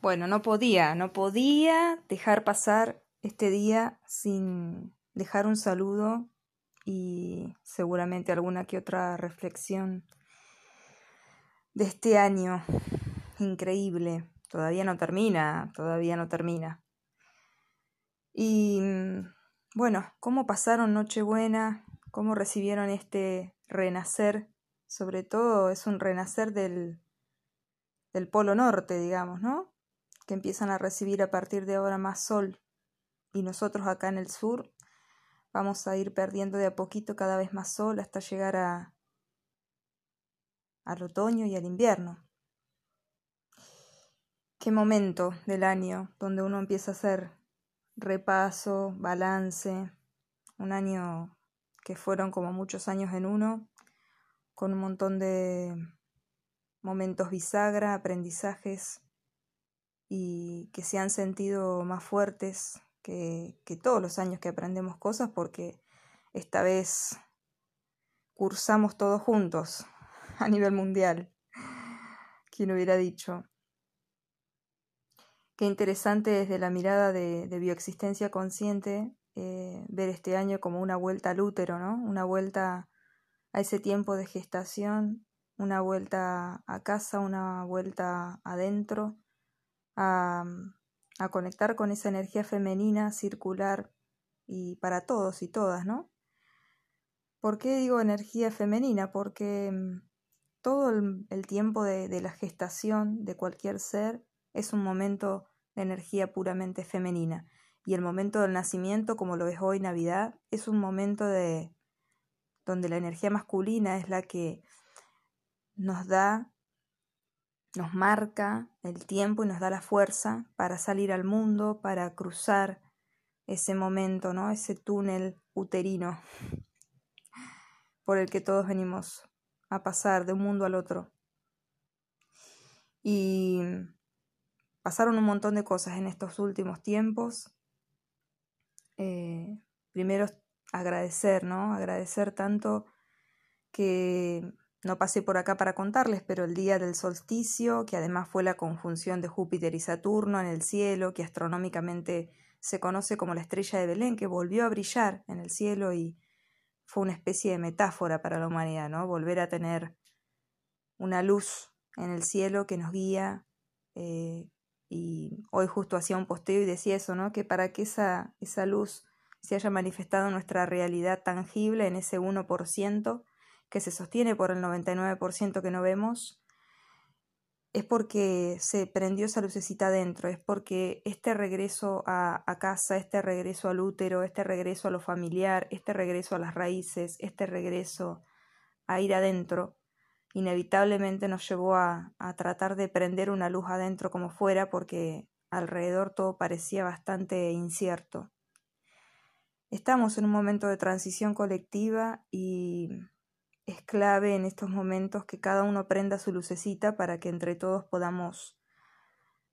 Bueno, no podía, no podía dejar pasar este día sin dejar un saludo y seguramente alguna que otra reflexión de este año increíble. Todavía no termina, todavía no termina. Y bueno, ¿cómo pasaron Nochebuena? ¿Cómo recibieron este renacer? Sobre todo es un renacer del, del Polo Norte, digamos, ¿no? Que empiezan a recibir a partir de ahora más sol y nosotros acá en el sur vamos a ir perdiendo de a poquito cada vez más sol hasta llegar a al otoño y al invierno. Qué momento del año donde uno empieza a hacer repaso, balance, un año que fueron como muchos años en uno, con un montón de momentos bisagra, aprendizajes, y que se han sentido más fuertes que, todos los años que aprendemos cosas porque esta vez cursamos todos juntos a nivel mundial. ¿Quién hubiera dicho? Qué interesante desde la mirada de, de bioexistencia consciente eh, ver este año como una vuelta al útero, ¿no? Una vuelta a ese tiempo de gestación, una vuelta a casa, una vuelta adentro, a, a conectar con esa energía femenina circular y para todos y todas, ¿no? ¿Por qué digo energía femenina? Porque mm, todo el, el tiempo de, de, la gestación de cualquier ser es un momento de energía puramente femenina. Y el momento del nacimiento, como lo es hoy Navidad, es un momento de donde la energía masculina es la que nos da nos marca el tiempo y nos da la fuerza para salir al mundo, para cruzar ese momento, ¿no? Ese túnel uterino por el que todos venimos a pasar de un mundo al otro. Y pasaron un montón de cosas en estos últimos tiempos. Eh, primero agradecer, ¿no? Agradecer tanto que no pasé por acá para contarles, pero el día del solsticio, que además fue la conjunción de Júpiter y Saturno en el cielo, que astronómicamente se conoce como la estrella de Belén, que volvió a brillar en el cielo y fue una especie de metáfora para la humanidad, ¿no? Volver a tener una luz en el cielo que nos guía. Eh, y hoy justo hacía un posteo y decía eso, ¿no? Que para que esa, esa luz se haya manifestado en nuestra realidad tangible, en ese 1%, que se sostiene por el 99% que no vemos, es porque se prendió esa lucecita adentro, es porque este regreso a, casa, este regreso al útero, este regreso a lo familiar, este regreso a las raíces, este regreso a ir adentro, inevitablemente nos llevó a, a tratar de prender una luz adentro como fuera, porque alrededor todo parecía bastante incierto. Estamos en un momento de transición colectiva y es clave en estos momentos que cada uno prenda su lucecita para que entre todos podamos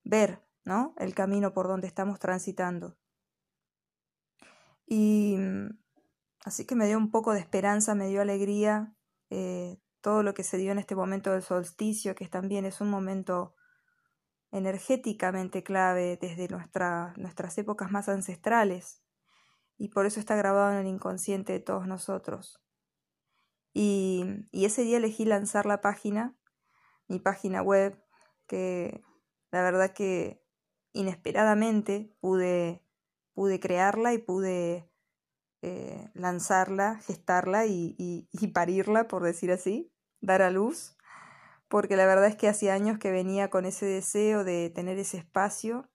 ver, ¿no? El camino por donde estamos transitando. Y así que me dio un poco de esperanza, me dio alegría eh, todo lo que se dio en este momento del solsticio, que también es un momento energéticamente clave desde nuestra, nuestras épocas más ancestrales, y por eso está grabado en el inconsciente de todos nosotros. Y, y ese día elegí lanzar la página, mi página web, que la verdad que inesperadamente pude, pude crearla y pude eh, lanzarla, gestarla y, y, y, parirla, por decir así, dar a luz, porque la verdad es que hacía años que venía con ese deseo de tener ese espacio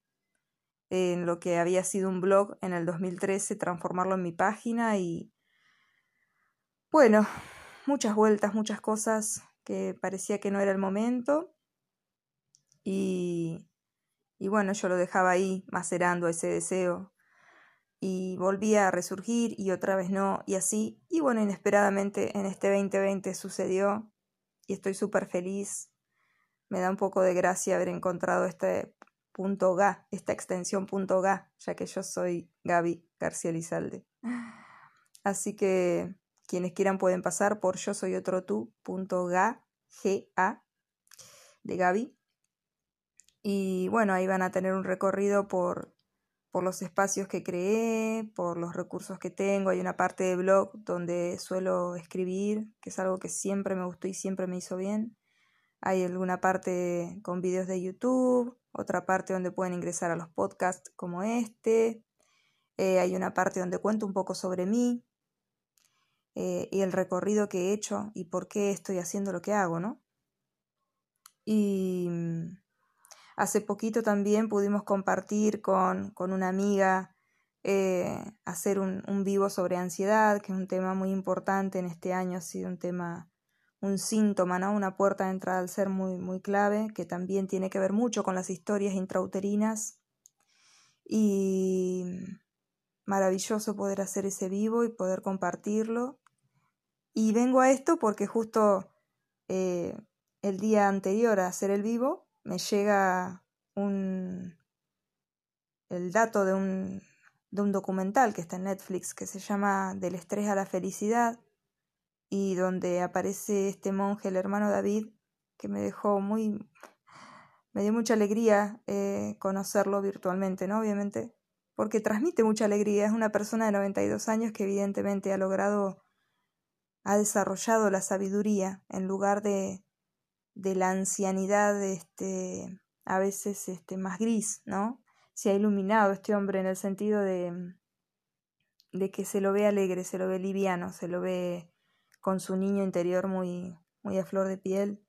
en lo que había sido un blog en el 2013, transformarlo en mi página y bueno, muchas vueltas, muchas cosas que parecía que no era el momento. Y, y bueno, yo lo dejaba ahí macerando ese deseo. Y volvía a resurgir y otra vez no, y así. Y bueno, inesperadamente en este 2020 sucedió y estoy súper feliz. Me da un poco de gracia haber encontrado este punto GA, esta extensión punto GA, ya que yo soy Gaby García Lizalde. Así que quienes quieran pueden pasar por yo soy otro tú.ga de Gaby Y bueno, ahí van a tener un recorrido por, por los espacios que creé, por los recursos que tengo. Hay una parte de blog donde suelo escribir, que es algo que siempre me gustó y siempre me hizo bien. Hay alguna parte con videos de YouTube, otra parte donde pueden ingresar a los podcasts como este. Eh, hay una parte donde cuento un poco sobre mí eh, y el recorrido que he hecho y por qué estoy haciendo lo que hago, ¿no? Y mm, Hace poquito también pudimos compartir con, con una amiga eh, hacer un, un, vivo sobre ansiedad, que es un tema muy importante en este año, ha sido un tema, un síntoma, ¿no? Una puerta de entrada al ser muy, muy clave, que también tiene que ver mucho con las historias intrauterinas. Y maravilloso poder hacer ese vivo y poder compartirlo. Y vengo a esto porque justo eh, el día anterior a hacer el vivo me llega un, el dato de un, de un documental que está en Netflix que se llama Del estrés a la felicidad y donde aparece este monje, el hermano David, que me dejó muy, me dio mucha alegría eh, conocerlo virtualmente, ¿no? Obviamente, porque transmite mucha alegría. Es una persona de 92 años que evidentemente ha logrado, ha desarrollado la sabiduría en lugar de, de la ancianidad este, a veces este, más gris, ¿no? Se ha iluminado este hombre en el sentido de, de que se lo ve alegre, se lo ve liviano, se lo ve con su niño interior muy, muy a flor de piel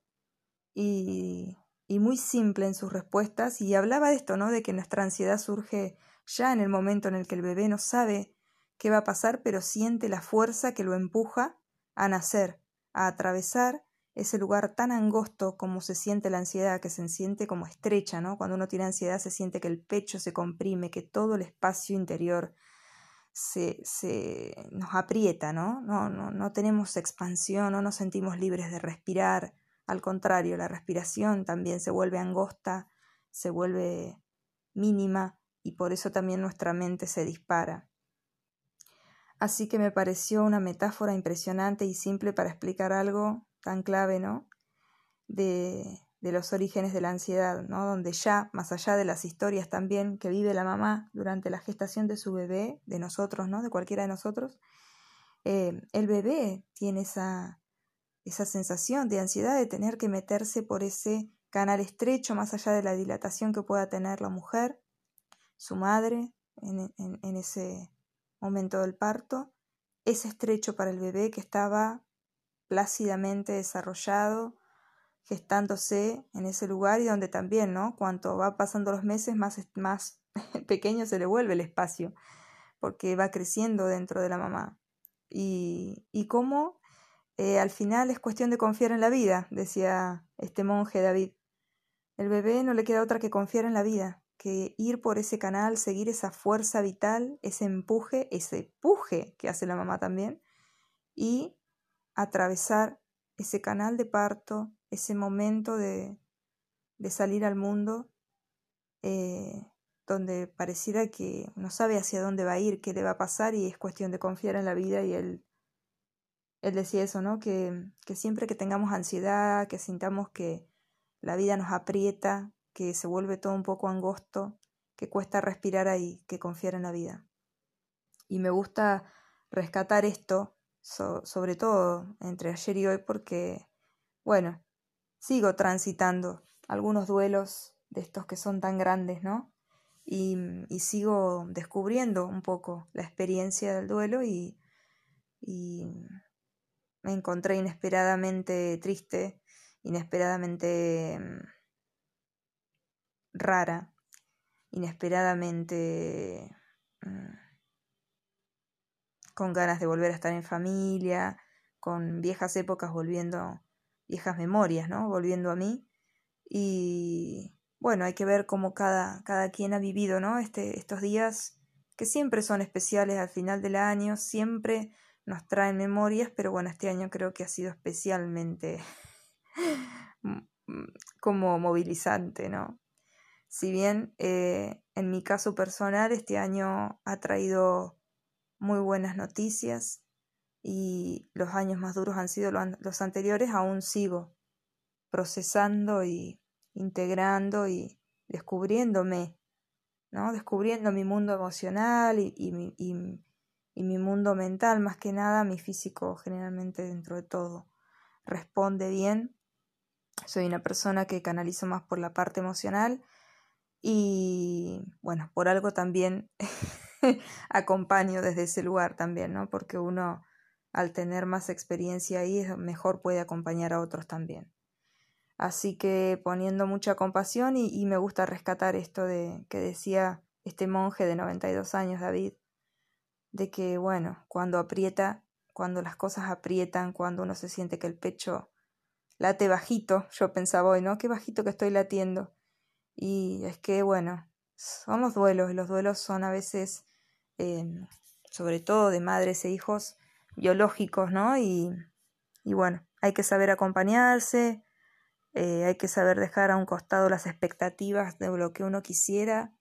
y, y muy simple en sus respuestas. Y hablaba de esto, ¿no? De que nuestra ansiedad surge ya en el momento en el que el bebé no sabe qué va a pasar, pero siente la fuerza que lo empuja a nacer, a atravesar ese lugar tan angosto como se siente la ansiedad, que se siente como estrecha, ¿no? Cuando uno tiene ansiedad se siente que el pecho se comprime, que todo el espacio interior se, se nos aprieta, ¿no? No, no, no tenemos expansión, no nos sentimos libres de respirar. Al contrario, la respiración también se vuelve angosta, se vuelve mínima y por eso también nuestra mente se dispara. Así que me pareció una metáfora impresionante y simple para explicar algo tan clave, ¿no? De, de los orígenes de la ansiedad, ¿no? Donde ya, más allá de las historias también que vive la mamá durante la gestación de su bebé, de nosotros, ¿no? De cualquiera de nosotros, eh, el bebé tiene esa, esa sensación de ansiedad de tener que meterse por ese canal estrecho, más allá de la dilatación que pueda tener la mujer, su madre, en, en, en ese momento del parto, es estrecho para el bebé que estaba plácidamente desarrollado, gestándose en ese lugar y donde también, ¿no? Cuanto va pasando los meses, más, más pequeño se le vuelve el espacio, porque va creciendo dentro de la mamá. Y, y cómo eh, al final es cuestión de confiar en la vida, decía este monje David. El bebé no le queda otra que confiar en la vida, que ir por ese canal, seguir esa fuerza vital, ese empuje, ese puje que hace la mamá también, y atravesar ese canal de parto, ese momento de, de salir al mundo, eh, donde pareciera que no sabe hacia dónde va a ir, qué le va a pasar y es cuestión de confiar en la vida y él, él decía eso, ¿no? Que, que siempre que tengamos ansiedad, que sintamos que la vida nos aprieta, que se vuelve todo un poco angosto, que cuesta respirar ahí, que confiar en la vida. Y me gusta rescatar esto sobre todo entre ayer y hoy, porque, bueno, sigo transitando algunos duelos de estos que son tan grandes, ¿no? Y, y sigo descubriendo un poco la experiencia del duelo y, y me encontré inesperadamente triste, inesperadamente rara, inesperadamente mm, con ganas de volver a estar en familia, con viejas épocas volviendo, viejas memorias, ¿no? Volviendo a mí. Y bueno, hay que ver cómo cada, cada quien ha vivido, ¿no? Este, estos días que siempre son especiales al final del año, siempre nos traen memorias, pero bueno, este año creo que ha sido especialmente como movilizante, ¿no? Si bien eh, en mi caso personal este año ha traído muy buenas noticias y los años más duros han sido los anteriores, aún sigo procesando y integrando y descubriéndome, ¿no? Descubriendo mi mundo emocional y, y, y, y mi mundo mental, más que nada, mi físico generalmente dentro de todo responde bien. Soy una persona que canalizo más por la parte emocional y bueno, por algo también acompaño desde ese lugar también, ¿no? Porque uno al tener más experiencia ahí mejor puede acompañar a otros también. Así que poniendo mucha compasión y, me gusta rescatar esto de que decía este monje de 92 años, David, de que, bueno, cuando aprieta, cuando las cosas aprietan, cuando uno se siente que el pecho late bajito, yo pensaba hoy, ¿no? Qué bajito que estoy latiendo. Y es que, bueno, son los duelos, y los duelos son a veces, em, sobre todo de madres e hijos, biológicos, ¿no? Y, y bueno, hay que saber acompañarse, eh, hay que saber dejar a un costado las expectativas de lo que uno quisiera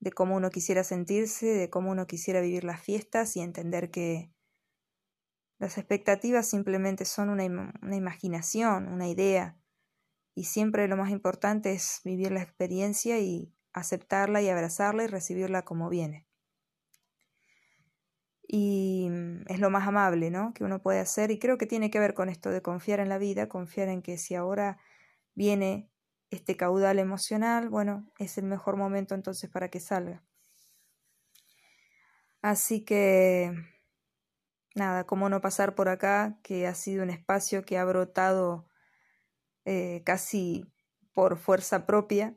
de cómo uno quisiera sentirse, de cómo uno quisiera vivir las fiestas y entender que las expectativas simplemente son una, una imaginación, una idea, y siempre lo más importante es vivir la experiencia y aceptarla y abrazarla y recibirla como viene. Y mm, es lo más amable, ¿no? Que uno puede hacer y creo que tiene que ver con esto de confiar en la vida, confiar en que si ahora viene este caudal emocional, bueno, es el mejor momento entonces para que salga. Así que, nada, cómo no pasar por acá, que ha sido un espacio que ha brotado eh, casi por fuerza propia,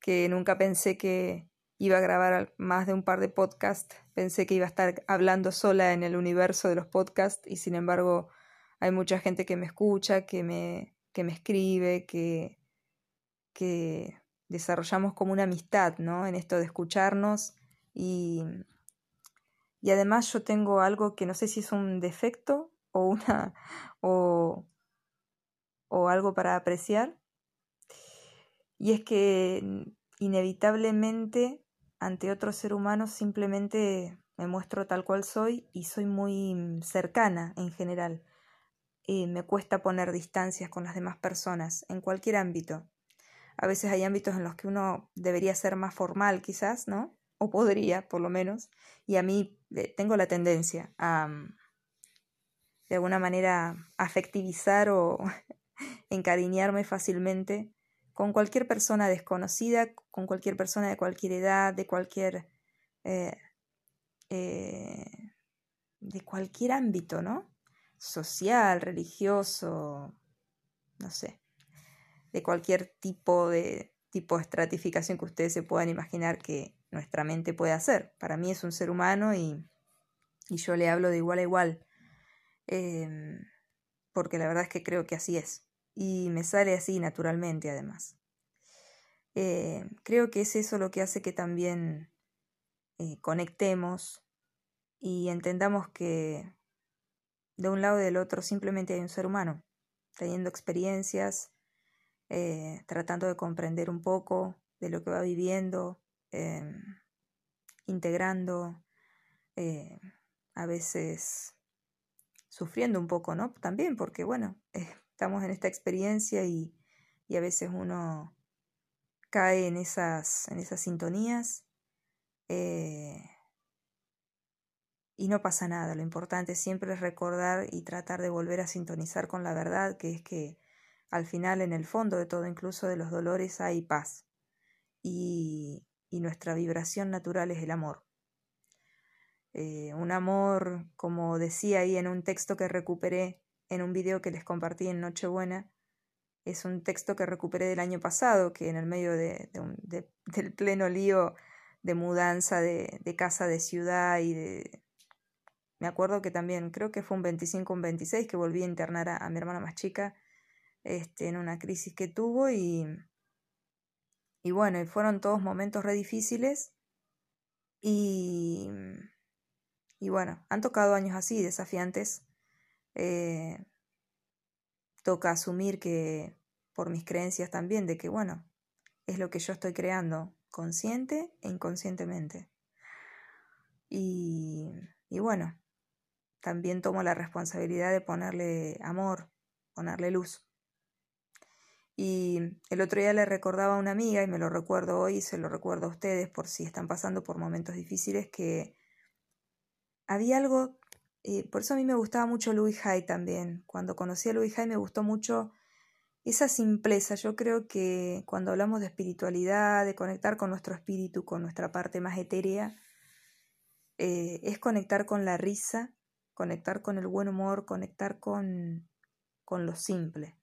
que nunca pensé que iba a grabar más de un par de podcasts, pensé que iba a estar hablando sola en el universo de los podcasts y sin embargo hay mucha gente que me escucha, que me, que me escribe, que, que desarrollamos como una amistad, ¿no? En esto de escucharnos y, y además yo tengo algo que no sé si es un defecto o una o, o algo para apreciar y es que inevitablemente ante otro ser humano simplemente me muestro tal cual soy y soy muy cercana en general. y me cuesta poner distancias con las demás personas en cualquier ámbito. A veces hay ámbitos en los que uno debería ser más formal quizás, ¿no? O podría, por lo menos. Y a mí eh, tengo la tendencia a, mm, de alguna manera, afectivizar o encariñarme fácilmente con cualquier persona desconocida, con cualquier persona de cualquier edad, de cualquier... Eh, eh, de cualquier ámbito, ¿no? Social, religioso, no sé de cualquier tipo de tipo de estratificación que ustedes se puedan imaginar que nuestra mente puede hacer. Para mí es un ser humano y, y yo le hablo de igual a igual, em, porque la verdad es que creo que así es. Y me sale así naturalmente además. Eh, creo que es eso lo que hace que también eh, conectemos y entendamos que de un lado y del otro simplemente hay un ser humano, teniendo experiencias, eh, tratando de comprender un poco de lo que va viviendo, em, integrando, a veces sufriendo un poco, ¿no? También porque, bueno, estamos en esta experiencia y, a veces uno cae en esas, en esas sintonías y no pasa nada. Lo importante siempre es recordar y tratar de volver a sintonizar con la verdad, que es que al final, en el fondo de todo, incluso de los dolores, hay paz. Y, y nuestra vibración natural es el amor. Eh, un amor, como decía ahí en un texto que recuperé en un video que les compartí en Nochebuena, es un texto que recuperé del año pasado, que en el medio de, de, del pleno lío de mudanza de, casa de ciudad y de... Me acuerdo que también, creo que fue un 25, un 26, que volví a internar a, a mi hermana más chica este, en una crisis que tuvo y, y bueno, y fueron todos momentos re difíciles y, y bueno, han tocado años así, desafiantes. Eh, toca asumir que por mis creencias también de que bueno, es lo que yo estoy creando, consciente e inconscientemente. Y, y bueno, también tomo la responsabilidad de ponerle amor, ponerle luz. Y el otro día le recordaba a una amiga, y me lo recuerdo hoy, y se lo recuerdo a ustedes por si están pasando por momentos difíciles, que había algo, por eso a mí me gustaba mucho Louis Hay también. Cuando conocí a Louis Hay me gustó mucho esa simpleza. Yo creo que cuando hablamos de espiritualidad, de conectar con nuestro espíritu, con nuestra parte más etérea, eh, es conectar con la risa, conectar con el buen humor, conectar con, con lo simple.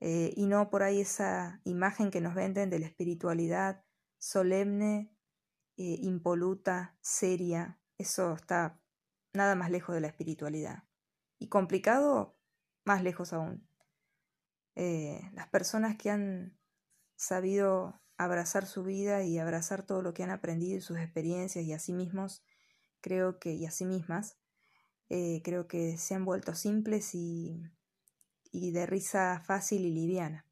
Eh, y no por ahí esa imagen que nos venden de la espiritualidad solemne, eh, impoluta, seria. Eso está nada más lejos de la espiritualidad. Y complicado, más lejos aún. Eh, las personas que han sabido abrazar su vida y abrazar todo lo que han aprendido y sus experiencias y a sí mismos, creo que, y a sí mismas, eh, creo que se han vuelto simples y, y de risa fácil y liviana.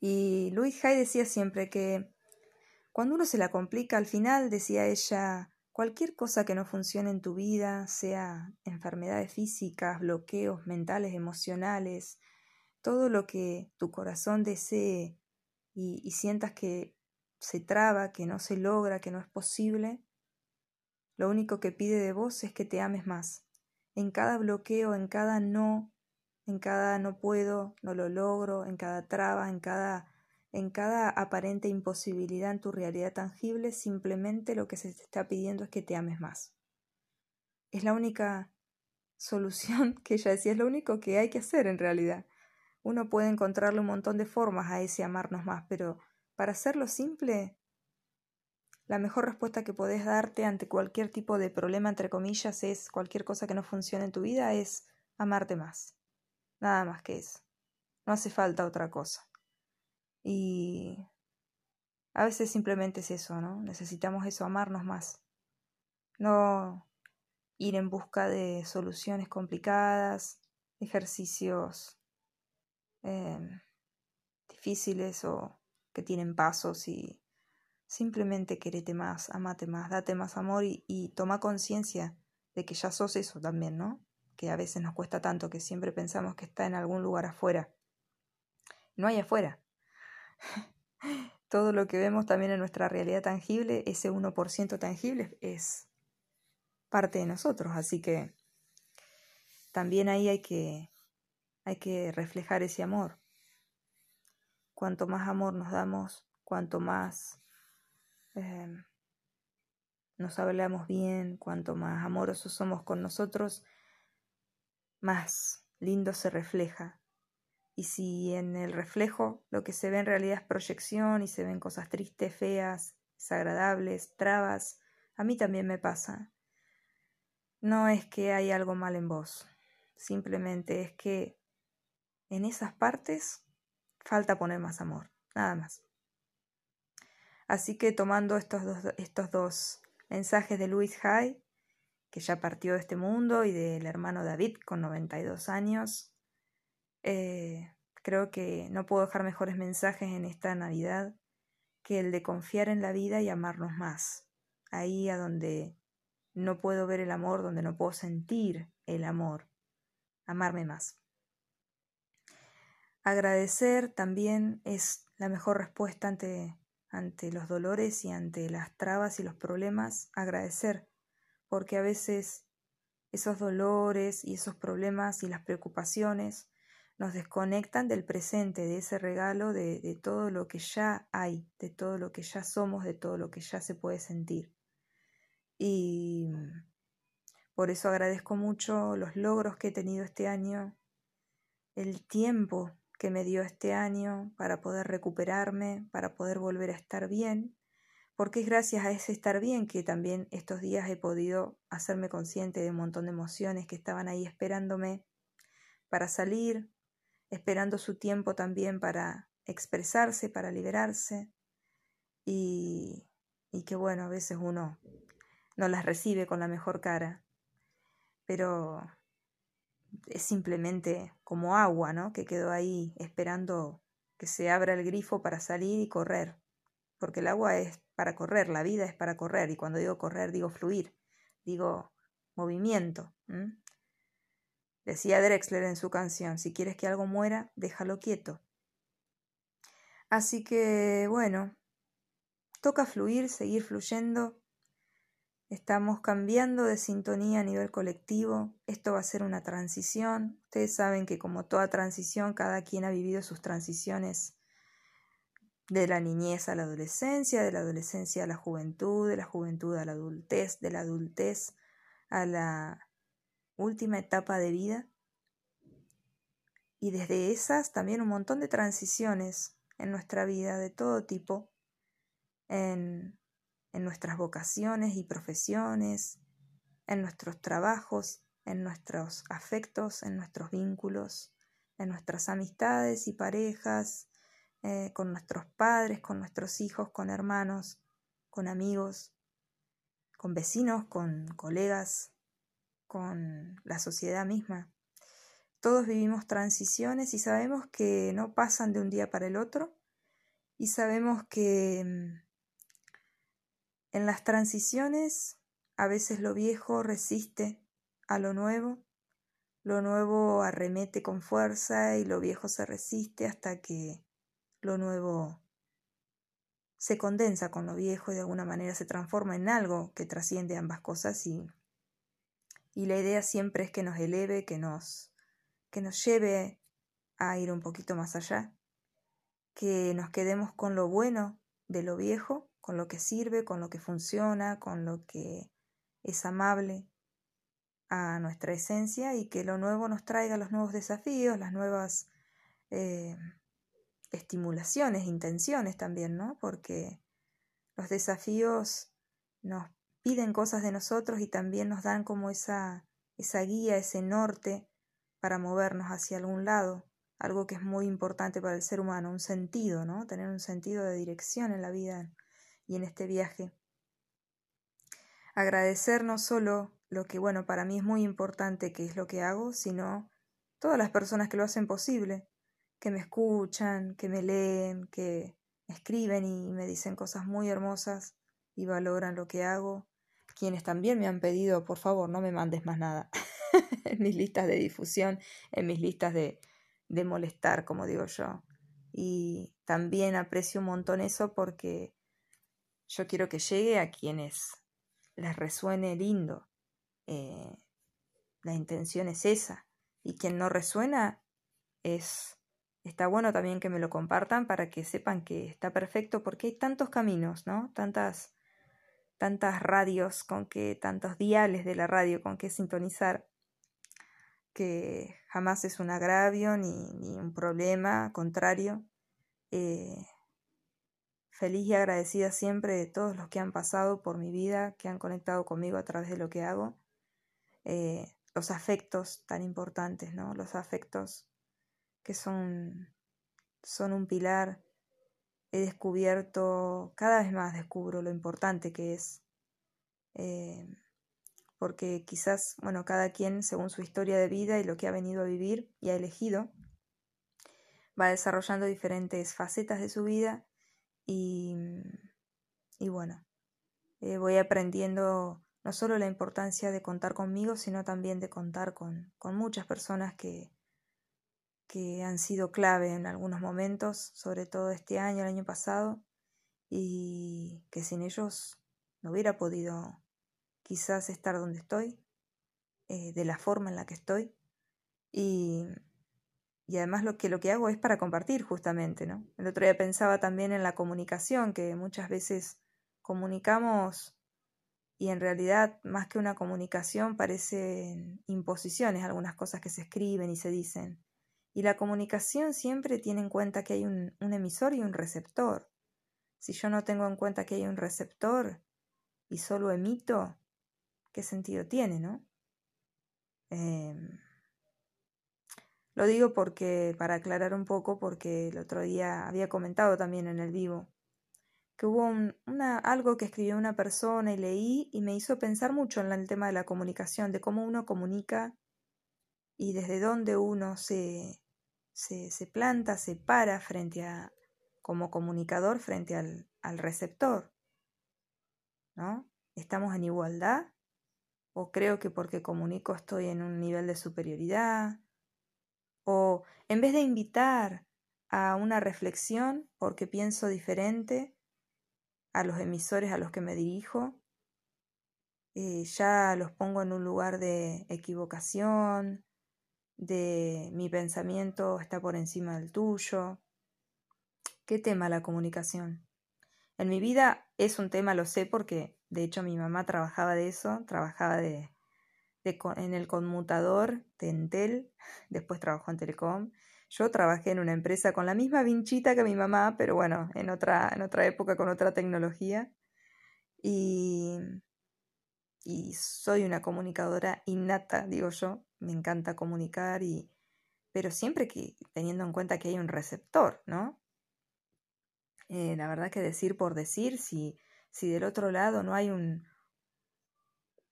Y Louis Hay decía siempre que cuando uno se la complica, al final, decía ella, cualquier cosa que no funcione en tu vida, sea enfermedades físicas, bloqueos mentales, emocionales, todo lo que tu corazón desee y, sientas que se traba, que no se logra, que no es posible, lo único que pide de vos es que te ames más. En cada bloqueo, en cada no, en cada no puedo, no lo logro, en cada traba, en cada en cada aparente imposibilidad en tu realidad tangible, simplemente lo que se te está pidiendo es que te ames más. Es la única solución que ella decía, es lo único que hay que hacer en realidad. Uno puede encontrarle un montón de formas a ese amarnos más, pero para hacerlo simple, la mejor respuesta que podés darte ante cualquier tipo de problema, entre comillas, es cualquier cosa que no funcione en tu vida, es amarte más. Nada más que eso. No hace falta otra cosa. Y a veces simplemente es eso, ¿no? Necesitamos eso, amarnos más. No ir en busca de soluciones complicadas, ejercicios Em, difíciles o que tienen pasos y simplemente querete más, amate más, date más amor y, y toma conciencia de que ya sos eso también, ¿no? Que a veces nos cuesta tanto, que siempre pensamos que está en algún lugar afuera. No hay afuera. Todo lo que vemos también en nuestra realidad tangible, ese 1% tangible, es parte de nosotros. Así que también ahí hay que hay que reflejar ese amor. Cuanto más amor nos damos, cuanto más em, nos hablamos bien, cuanto más amorosos somos con nosotros, más lindo se refleja. Y si en el reflejo lo que se ve en realidad es proyección y se ven cosas tristes, feas, desagradables, trabas, a mí también me pasa. No es que hay algo mal en vos, simplemente es que en esas partes falta poner más amor, nada más. Así que tomando estos dos, estos dos mensajes de Louis Hay, que ya partió de este mundo, y del hermano David con 92 años, eh, creo que no puedo dejar mejores mensajes en esta Navidad que el de confiar en la vida y amarnos más. Ahí a donde no puedo ver el amor, donde no puedo sentir el amor. Amarme más. Agradecer también es la mejor respuesta ante, ante los dolores y ante las trabas y los problemas. Agradecer, porque a veces esos dolores y esos problemas y las preocupaciones nos desconectan del presente, de ese regalo, de, todo lo que ya hay, de todo lo que ya somos, de todo lo que ya se puede sentir. Y por eso agradezco mucho los logros que he tenido este año, el tiempo que me dio este año para poder recuperarme, para poder volver a estar bien, porque es gracias a ese estar bien que también estos días he podido hacerme consciente de un montón de emociones que estaban ahí esperándome para salir, esperando su tiempo también para expresarse, para liberarse, y, y que bueno, a veces uno no las recibe con la mejor cara, pero es simplemente como agua, ¿no? Que quedó ahí esperando que se abra el grifo para salir y correr. Porque el agua es para correr, la vida es para correr. Y cuando digo correr, digo fluir, digo movimiento. Decía Drexler en su canción, si quieres que algo muera, déjalo quieto. Así que bueno, toca fluir, seguir fluyendo. Estamos cambiando de sintonía a nivel colectivo. Esto va a ser una transición. Ustedes saben que como toda transición, cada quien ha vivido sus transiciones de la niñez a la adolescencia, de la adolescencia a la juventud, de la juventud a la adultez, de la adultez a la última etapa de vida. Y desde esas también un montón de transiciones en nuestra vida de todo tipo, en, en nuestras vocaciones y profesiones, en nuestros trabajos, en nuestros afectos, en nuestros vínculos, en nuestras amistades y parejas, eh, con nuestros padres, con nuestros hijos, con hermanos, con amigos, con vecinos, con colegas, con la sociedad misma. Todos vivimos transiciones y sabemos que no pasan de un día para el otro y sabemos que mm, en las transiciones a veces lo viejo resiste a lo nuevo, lo nuevo arremete con fuerza y lo viejo se resiste hasta que lo nuevo se condensa con lo viejo y de alguna manera se transforma en algo que trasciende ambas cosas y, y la idea siempre es que nos eleve, que nos, que nos lleve a ir un poquito más allá, que nos quedemos con lo bueno de lo viejo, con lo que sirve, con lo que funciona, con lo que es amable a nuestra esencia y que lo nuevo nos traiga los nuevos desafíos, las nuevas eh, estimulaciones, intenciones también, ¿no? Porque los desafíos nos piden cosas de nosotros y también nos dan como esa, esa guía, ese norte para movernos hacia algún lado, algo que es muy importante para el ser humano, un sentido, ¿no? Tener un sentido de dirección en la vida y en este viaje. Agradecer no solo lo que, bueno, para mí es muy importante que es lo que hago, sino todas las personas que lo hacen posible, que me escuchan, que me leen, que escriben y me dicen cosas muy hermosas y valoran lo que hago. Quienes también me han pedido, por favor, no me mandes más nada en mis listas de difusión, en mis listas de, de molestar, como digo yo. Y también aprecio un montón eso porque yo quiero que llegue a quienes les resuene lindo. Eh, la intención es esa. Y quien no resuena es Está bueno también que me lo compartan para que sepan que está perfecto porque hay tantos caminos, ¿no? Tantas, tantas radios con que, tantos diales de la radio con que sintonizar, que jamás es un agravio ni, un problema, contrario. Eh, feliz y agradecida siempre de todos los que han pasado por mi vida, que han conectado conmigo a través de lo que hago. Eh, los afectos tan importantes, ¿no? Los afectos que son, son un pilar, he descubierto, cada vez más descubro lo importante que es, eh, porque quizás, bueno, cada quien, según su historia de vida y lo que ha venido a vivir y ha elegido, va desarrollando diferentes facetas de su vida y, y bueno, eh, voy aprendiendo no solo la importancia de contar conmigo, sino también de contar con, con muchas personas que, que han sido clave en algunos momentos, sobre todo este año, el año pasado, y que sin ellos no hubiera podido quizás estar donde estoy, eh, de la forma en la que estoy, y, y además lo que, lo que hago es para compartir justamente, ¿no? El otro día pensaba también en la comunicación, que muchas veces comunicamos y en realidad más que una comunicación parecen imposiciones algunas cosas que se escriben y se dicen. Y la comunicación siempre tiene en cuenta que hay un, emisor y un receptor. Si yo no tengo en cuenta que hay un receptor y solo emito, ¿qué sentido tiene, no? Em, lo digo porque, para aclarar un poco, porque el otro día había comentado también en el vivo que hubo una, algo que escribió una persona y leí y me hizo pensar mucho en el tema de la comunicación, de cómo uno comunica y desde dónde uno se, se, planta, se para frente a, como comunicador frente al, al receptor. ¿No? ¿Estamos en igualdad? ¿O creo que porque comunico estoy en un nivel de superioridad? ¿O en vez de invitar a una reflexión porque pienso diferente a los emisores a los que me dirijo. Eh, ya los pongo en un lugar de equivocación, de mi pensamiento está por encima del tuyo. ¿Qué tema la comunicación? En mi vida es un tema, lo sé, porque de hecho mi mamá trabajaba de eso, trabajaba de, en el conmutador de después trabajó en Telecom. Yo trabajé en una empresa con la misma vinchita que mi mamá, pero bueno, en otra, en otra época con otra tecnología. Y, y soy una comunicadora innata, digo yo. Me encanta comunicar y pero siempre que teniendo en cuenta que hay un receptor, ¿no? Eh, la verdad que decir por decir, si, si del otro lado no hay un,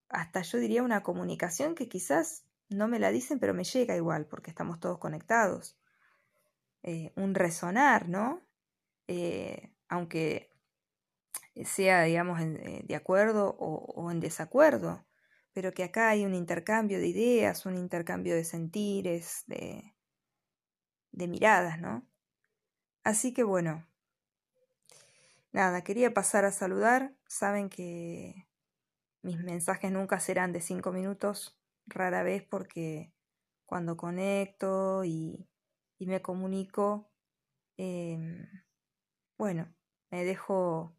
hasta yo diría una comunicación que quizás no me la dicen, pero me llega igual, porque estamos todos conectados. Eh, un resonar, ¿no? Eh, aunque sea, digamos, eh, de acuerdo o, en desacuerdo, pero que acá hay un intercambio de ideas, un intercambio de sentires, de, de miradas, ¿no? Así que bueno, nada, quería pasar a saludar. Saben que mis mensajes nunca serán de cinco minutos, rara vez porque cuando conecto y, y me comunico, em, bueno, me dejo,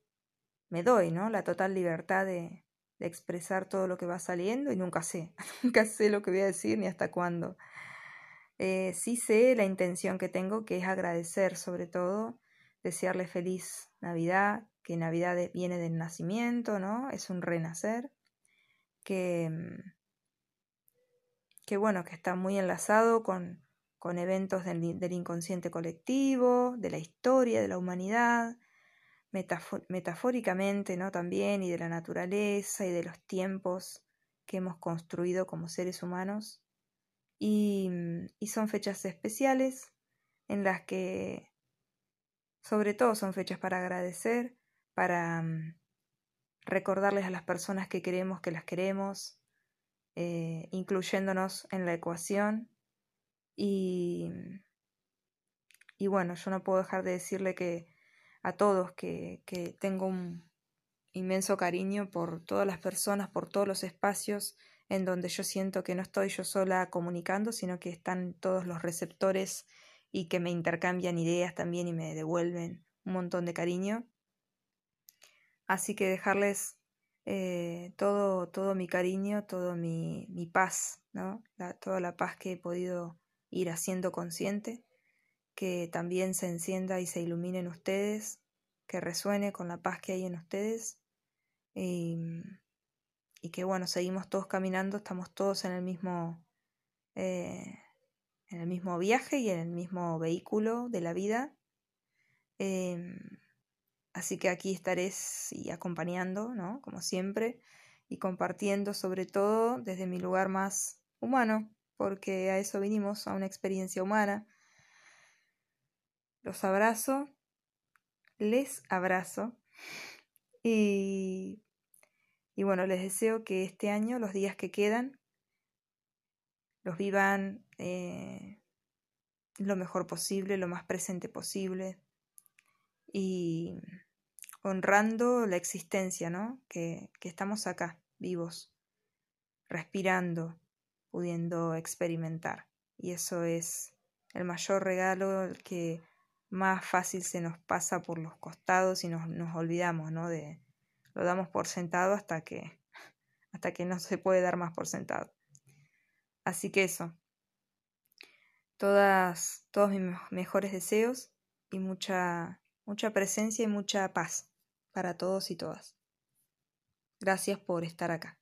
me doy, ¿no? La total libertad de, de expresar todo lo que va saliendo y nunca sé, nunca sé lo que voy a decir ni hasta cuándo. Eh, sí sé la intención que tengo, que es agradecer sobre todo, desearle feliz Navidad, que Navidad viene del nacimiento, ¿no? Es un renacer que, mm, que bueno, que está muy enlazado con, con eventos del, inconsciente colectivo, de la historia, de la humanidad, metafóricamente, ¿no? También, y de la naturaleza y de los tiempos que hemos construido como seres humanos. Y, son fechas especiales en las que, sobre todo, son fechas para agradecer, para mm, recordarles a las personas que queremos que las queremos, eh, incluyéndonos en la ecuación. Y, y bueno, yo no puedo dejar de decirle que a todos que, que tengo un inmenso cariño por todas las personas, por todos los espacios en donde yo siento que no estoy yo sola comunicando, sino que están todos los receptores y que me intercambian ideas también y me devuelven un montón de cariño. Así que dejarles eh, todo, todo mi cariño, todo mi, mi paz, ¿no? toda la paz que he podido ir haciendo consciente, que también se encienda y se ilumine en ustedes, que resuene con la paz que hay en ustedes y, que bueno, seguimos todos caminando, estamos todos en el mismo, eh, en el mismo viaje y en el mismo vehículo de la vida. Em, Así que aquí estaré y acompañando, ¿no? Como siempre, y compartiendo sobre todo desde mi lugar más humano, porque a eso vinimos, a una experiencia humana. Los abrazo, les abrazo y, y bueno, les deseo que este año, los días que quedan, los vivan eh, lo mejor posible, lo más presente posible y honrando la existencia, ¿no? Que, que estamos acá, vivos, respirando, pudiendo experimentar. Y eso es el mayor regalo, que más fácil se nos pasa por los costados y nos, nos olvidamos, ¿no? De, lo damos por sentado hasta que, hasta que no se puede dar más por sentado. Así que eso. Todas, todos mis mejores deseos y mucha, mucha presencia y mucha paz para todos y todas. Gracias por estar acá.